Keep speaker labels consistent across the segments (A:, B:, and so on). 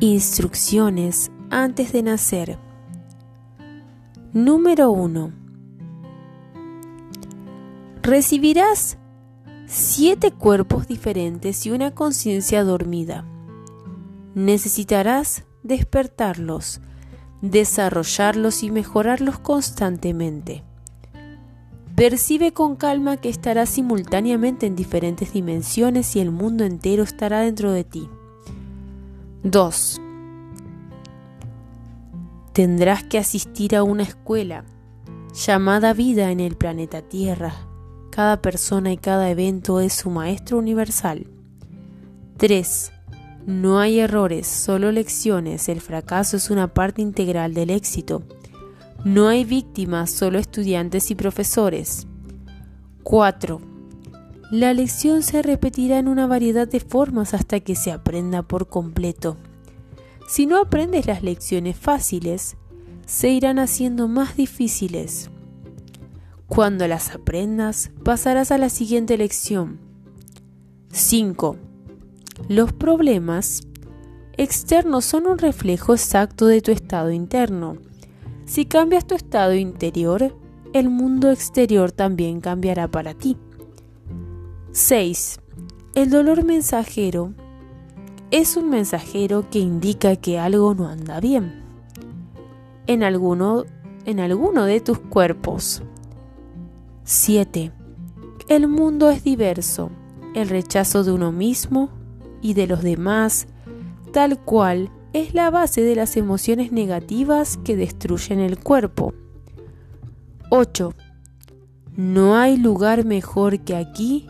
A: Instrucciones antes de nacer. Número 1. Recibirás siete cuerpos diferentes y una conciencia dormida. Necesitarás despertarlos, desarrollarlos y mejorarlos constantemente. Percibe con calma que estarás simultáneamente en diferentes dimensiones y el mundo entero estará dentro de ti. 2. Tendrás que asistir a una escuela llamada vida en el planeta Tierra. Cada persona y cada evento es su maestro universal. 3. No hay errores, solo lecciones. El fracaso es una parte integral del éxito. No hay víctimas, solo estudiantes y profesores. 4. La lección se repetirá en una variedad de formas hasta que se aprenda por completo. Si no aprendes las lecciones fáciles, se irán haciendo más difíciles. Cuando las aprendas, pasarás a la siguiente lección. 5. Los problemas externos son un reflejo exacto de tu estado interno. Si cambias tu estado interior, el mundo exterior también cambiará para ti. 6. El dolor mensajero es un mensajero que indica que algo no anda bien en alguno, en alguno de tus cuerpos. 7. El mundo es diverso, el rechazo de uno mismo y de los demás, tal cual es la base de las emociones negativas que destruyen el cuerpo. 8. No hay lugar mejor que aquí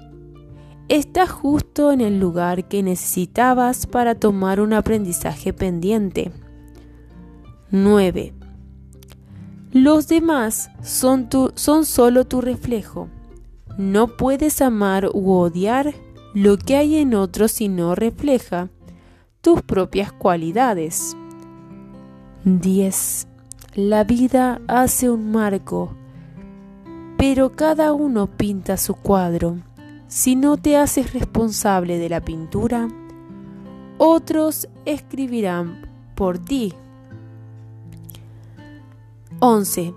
A: Estás justo en el lugar que necesitabas para tomar un aprendizaje pendiente. 9. Los demás son, son solo tu reflejo. No puedes amar u odiar lo que hay en otros si no refleja tus propias cualidades. 10. La vida hace un marco, pero cada uno pinta su cuadro. Si no te haces responsable de la pintura, otros escribirán por ti. 11.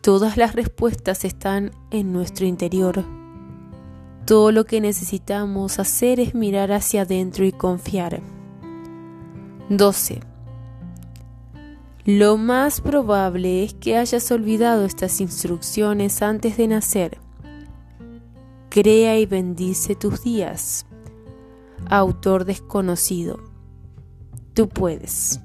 A: Todas las respuestas están en nuestro interior. Todo lo que necesitamos hacer es mirar hacia adentro y confiar. 12. Lo más probable es que hayas olvidado estas instrucciones antes de nacer crea y bendice tus días. Autor desconocido. Tú puedes.